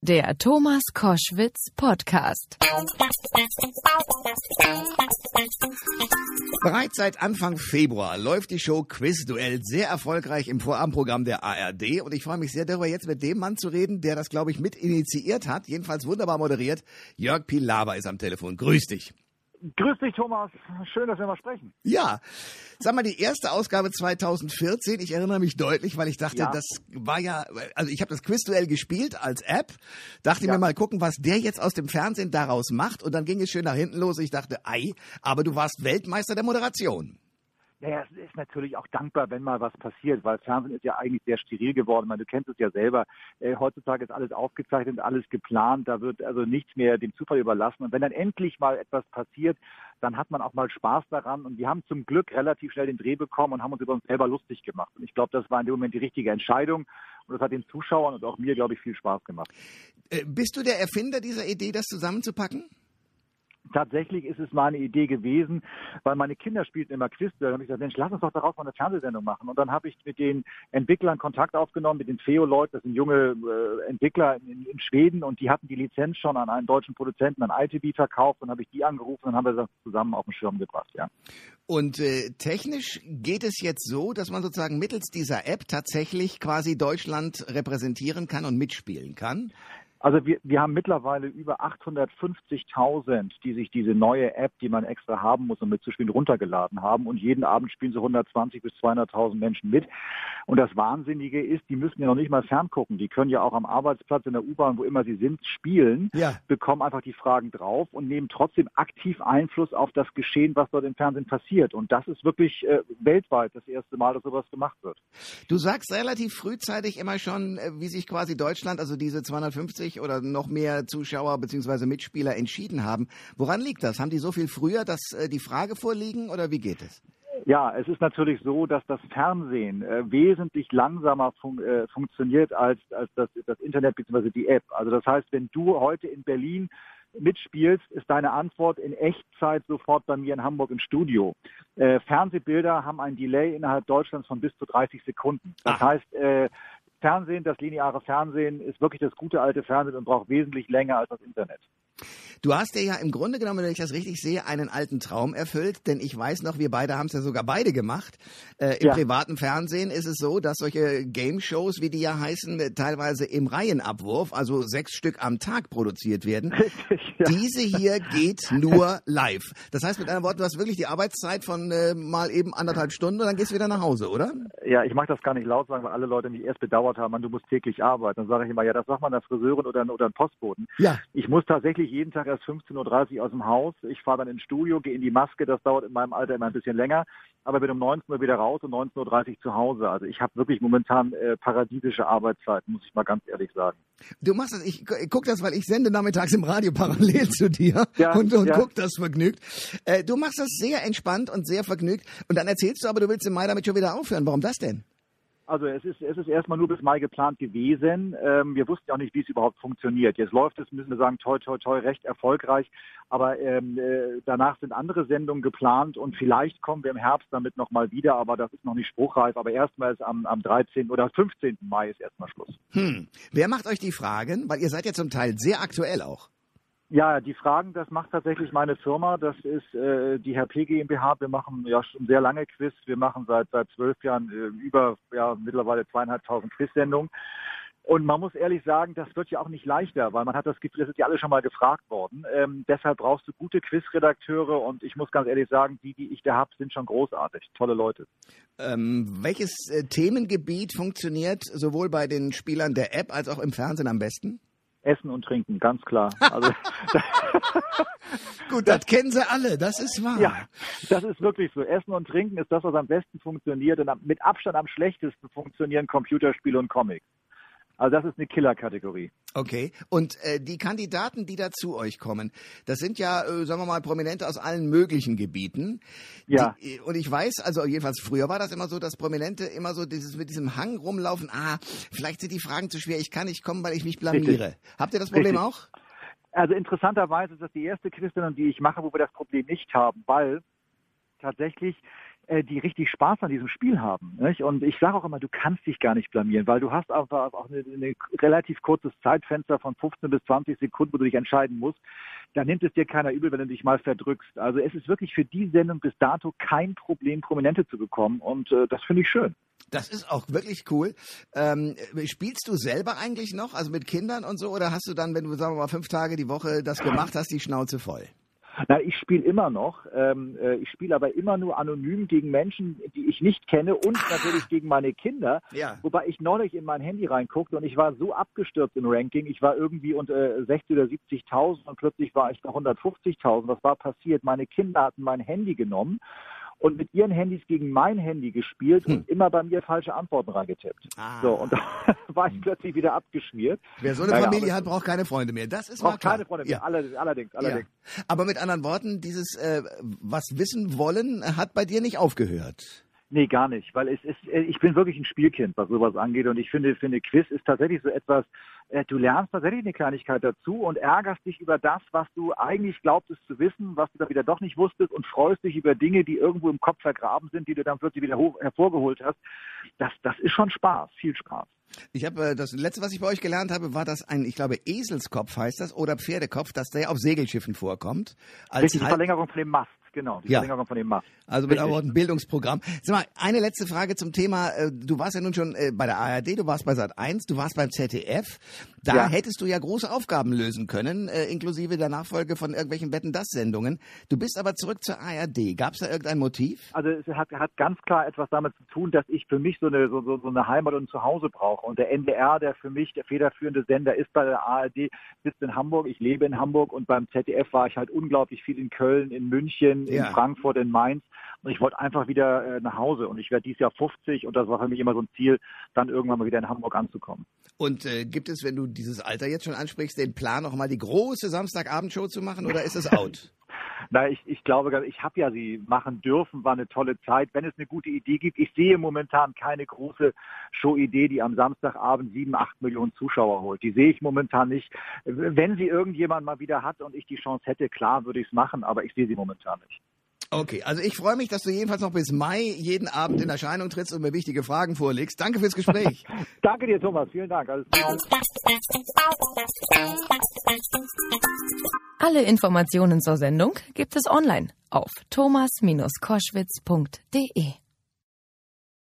Der Thomas Koschwitz Podcast. Bereits seit Anfang Februar läuft die Show Quizduell sehr erfolgreich im Vorabendprogramm der ARD und ich freue mich sehr darüber, jetzt mit dem Mann zu reden, der das, glaube ich, mit initiiert hat, jedenfalls wunderbar moderiert. Jörg Pilawa ist am Telefon. Grüß dich. Grüß dich, Thomas. Schön, dass wir mal sprechen. Ja, sag mal, die erste Ausgabe 2014, ich erinnere mich deutlich, weil ich dachte, Ja. das war ja, also ich habe das Quizduell gespielt als App, dachte Ja. mir mal gucken, was der jetzt aus dem Fernsehen daraus macht und dann ging es schön nach hinten los. Ich dachte, ei, aber du warst Weltmeister der Moderation. Naja, es ist natürlich auch dankbar, wenn mal was passiert, weil Fernsehen ist ja eigentlich sehr steril geworden. Meine, du kennst es ja selber. Äh, heutzutage ist alles aufgezeichnet, alles geplant. Da wird also nichts mehr dem Zufall überlassen. Und wenn dann endlich mal etwas passiert, dann hat man auch mal Spaß daran. Und wir haben zum Glück relativ schnell den Dreh bekommen und haben uns über uns selber lustig gemacht. Und ich glaube, das war in dem Moment die richtige Entscheidung. Und das hat den Zuschauern und auch mir, glaube ich, viel Spaß gemacht. Äh, bist du der Erfinder dieser Idee, das zusammenzupacken? Tatsächlich ist es meine Idee gewesen, weil meine Kinder spielten immer Quiz. Da habe ich gesagt, Mensch, lass uns doch daraus mal eine Fernsehsendung machen. Und dann habe ich mit den Entwicklern Kontakt aufgenommen, mit den FEO-Leuten, das sind junge äh, Entwickler in, in Schweden und die hatten die Lizenz schon an einen deutschen Produzenten, an ITV verkauft. Dann habe ich die angerufen und haben wir das zusammen auf den Schirm gebracht, ja. Und äh, technisch geht es jetzt so, dass man sozusagen mittels dieser App tatsächlich quasi Deutschland repräsentieren kann und mitspielen kann. Also wir, wir haben mittlerweile über 850.000, die sich diese neue App, die man extra haben muss, um mitzuspielen, runtergeladen haben. Und jeden Abend spielen so 120 bis 200.000 Menschen mit. Und das Wahnsinnige ist, die müssen ja noch nicht mal ferngucken. Die können ja auch am Arbeitsplatz, in der U-Bahn, wo immer sie sind, spielen, Ja. bekommen einfach die Fragen drauf und nehmen trotzdem aktiv Einfluss auf das Geschehen, was dort im Fernsehen passiert. Und das ist wirklich äh, weltweit das erste Mal, dass sowas gemacht wird. Du sagst relativ frühzeitig immer schon, äh, wie sich quasi Deutschland, also diese 250 oder noch mehr Zuschauer beziehungsweise Mitspieler entschieden haben. Woran liegt das? Haben die so viel früher, dass äh, die Frage vorliegen oder wie geht es? Ja, es ist natürlich so, dass das Fernsehen äh, wesentlich langsamer fun äh, funktioniert als, als das, das Internet bzw. die App. Also das heißt, wenn du heute in Berlin mitspielst, ist deine Antwort in Echtzeit sofort bei mir in Hamburg im Studio. Äh, Fernsehbilder haben ein Delay innerhalb Deutschlands von bis zu 30 Sekunden. Das Ah. heißt, äh, Fernsehen, das lineare Fernsehen ist wirklich das gute alte Fernsehen und braucht wesentlich länger als das Internet. Du hast dir ja im Grunde genommen, wenn ich das richtig sehe, einen alten Traum erfüllt, denn ich weiß noch, wir beide haben es ja sogar beide gemacht. Äh, Im Ja. privaten Fernsehen ist es so, dass solche Game-Shows, wie die ja heißen, teilweise im Reihenabwurf, also sechs Stück am Tag produziert werden. Ja. Diese hier geht nur live. Das heißt mit einem Wort, du hast wirklich die Arbeitszeit von äh, mal eben anderthalb Stunden und dann gehst du wieder nach Hause, oder? Ja, ich mag das gar nicht laut sagen, weil alle Leute mich erst bedauert haben, Mann, du musst täglich arbeiten. Dann sage ich immer, ja, das sagt man einer Friseurin oder, oder einem Postboten. Ja. Ich muss tatsächlich jeden Tag erst 15.30 Uhr aus dem Haus. Ich fahre dann ins Studio, gehe in die Maske. Das dauert in meinem Alter immer ein bisschen länger. Aber bin um 19 Uhr wieder raus und 19.30 Uhr zu Hause. Also ich habe wirklich momentan äh, paradiesische Arbeitszeiten, muss ich mal ganz ehrlich sagen. Du machst das, ich, ich guck das, weil ich sende nachmittags im Radio parallel zu dir Ja, und, und ja. guck das vergnügt. Äh, du machst das sehr entspannt und sehr vergnügt und dann erzählst du aber, du willst im Mai damit schon wieder aufhören. Warum das denn? Also es ist, es ist erstmal nur bis Mai geplant gewesen. Ähm, wir wussten ja auch nicht, wie es überhaupt funktioniert. Jetzt läuft es, müssen wir sagen, toi, toi, toi, recht erfolgreich. Aber ähm, äh, danach sind andere Sendungen geplant und vielleicht kommen wir im Herbst damit nochmal wieder, aber das ist noch nicht spruchreif. Aber erstmal ist am, am 13. oder 15. Mai ist erstmal Schluss. Hm. Wer macht euch die Fragen? Weil ihr seid ja zum Teil sehr aktuell auch. Ja, die Fragen, das macht tatsächlich meine Firma. Das ist äh, die HP GmbH. Wir machen ja schon sehr lange Quiz. Wir machen seit seit zwölf Jahren äh, über ja mittlerweile zweieinhalbtausend Quiz-Sendungen. Und man muss ehrlich sagen, das wird ja auch nicht leichter, weil man hat das Gefühl, das ist ja alle schon mal gefragt worden. Ähm, deshalb brauchst du gute Quizredakteure und ich muss ganz ehrlich sagen, die, die ich da habe, sind schon großartig. Tolle Leute. Ähm, welches äh, Themengebiet funktioniert sowohl bei den Spielern der App als auch im Fernsehen am besten? Essen und Trinken, ganz klar. Also, Gut, das kennen sie alle, das ist wahr. ja, das ist wirklich so. Essen und Trinken ist das, was am besten funktioniert und mit Abstand am schlechtesten funktionieren Computerspiele und Comics. Also das ist eine Killerkategorie. Okay. Und äh, die Kandidaten, die da zu euch kommen, das sind ja, äh, sagen wir mal, Prominente aus allen möglichen Gebieten. Ja. Die, und ich weiß, also jedenfalls früher war das immer so, dass Prominente immer so dieses mit diesem Hang rumlaufen. Ah, vielleicht sind die Fragen zu schwer. Ich kann nicht kommen, weil ich mich blamiere. Habt ihr das Problem Richtig. auch? Also interessanterweise ist das die erste Quizsendung, die ich mache, wo wir das Problem nicht haben, weil tatsächlich äh, die richtig Spaß an diesem Spiel haben. Nicht? Und ich sage auch immer, du kannst dich gar nicht blamieren, weil du hast einfach auch eine, eine relativ kurzes Zeitfenster von 15 bis 20 Sekunden, wo du dich entscheiden musst. Da nimmt es dir keiner übel, wenn du dich mal verdrückst. Also es ist wirklich für die Sendung bis dato kein Problem, Prominente zu bekommen. Und äh, das finde ich schön. Das ist auch wirklich cool. Ähm, spielst du selber eigentlich noch, also mit Kindern und so, oder hast du dann, wenn du, sagen wir mal, fünf Tage die Woche das gemacht hast, die Schnauze voll? Na, ich spiele immer noch. Ähm, äh, ich spiele aber immer nur anonym gegen Menschen, die ich nicht kenne und ah. natürlich gegen meine Kinder. Ja. Wobei ich neulich in mein Handy reinguckte und ich war so abgestürzt im Ranking. Ich war irgendwie unter 60 oder 70.000 und plötzlich war ich bei 150.000. Was war passiert? Meine Kinder hatten mein Handy genommen und mit ihren Handys gegen mein Handy gespielt hm. und immer bei mir falsche Antworten reingetippt. Ah. So, und da war ich plötzlich wieder abgeschmiert. Wer so eine naja, Familie hat, braucht keine Freunde mehr. Das ist braucht keine Freunde mehr, ja. allerdings, allerdings. Ja. Aber mit anderen Worten, dieses äh, was wissen wollen, hat bei dir nicht aufgehört. Nee, gar nicht, weil es ist, äh, ich bin wirklich ein Spielkind, was sowas angeht und ich finde, finde Quiz ist tatsächlich so etwas, äh, du lernst tatsächlich eine Kleinigkeit dazu und ärgerst dich über das, was du eigentlich glaubtest zu wissen, was du da wieder doch nicht wusstest und freust dich über Dinge, die irgendwo im Kopf vergraben sind, die du dann plötzlich wieder hoch, hervorgeholt hast. Das, das ist schon Spaß, viel Spaß. Ich habe äh, das letzte, was ich bei euch gelernt habe, war, dass ein, ich glaube, Eselskopf heißt das oder Pferdekopf, dass der auf Segelschiffen vorkommt. Als Richtig, Verlängerung von dem Mast genau. Die ja. Verlängerung von dem Mast. Also mit auch ein Bildungsprogramm. Sag mal, eine letzte Frage zum Thema. Äh, du warst ja nun schon äh, bei der ARD, du warst bei Sat 1, du warst beim ZDF. Da ja. hättest du ja große Aufgaben lösen können, äh, inklusive der Nachfolge von irgendwelchen Wetten das Sendungen. Du bist aber zurück zur ARD. Gab es da irgendein Motiv? Also es hat, hat ganz klar etwas damit zu tun, dass ich für mich so eine, so, so eine Heimat und Zuhause brauche. Und der NDR, der für mich der federführende Sender ist bei der ARD, sitzt in Hamburg. Ich lebe in Hamburg und beim ZDF war ich halt unglaublich viel in Köln, in München, ja. in Frankfurt, in Mainz. Und ich wollte einfach wieder äh, nach Hause. Und ich werde dieses Jahr 50 und das war für mich immer so ein Ziel, dann irgendwann mal wieder in Hamburg anzukommen. Und äh, gibt es, wenn du dieses Alter jetzt schon ansprichst, den Plan, noch mal die große Samstagabendshow zu machen oder ist es out? Na, ich, ich glaube, ich habe ja sie machen dürfen, war eine tolle Zeit. Wenn es eine gute Idee gibt, ich sehe momentan keine große Show-Idee, die am Samstagabend sieben, acht Millionen Zuschauer holt. Die sehe ich momentan nicht. Wenn sie irgendjemand mal wieder hat und ich die Chance hätte, klar würde ich es machen, aber ich sehe sie momentan nicht. Okay, also ich freue mich, dass du jedenfalls noch bis Mai jeden Abend in Erscheinung trittst und mir wichtige Fragen vorlegst. Danke fürs Gespräch. Danke dir, Thomas. Vielen Dank. Alle Informationen zur Sendung gibt es online auf thomas-koschwitz.de.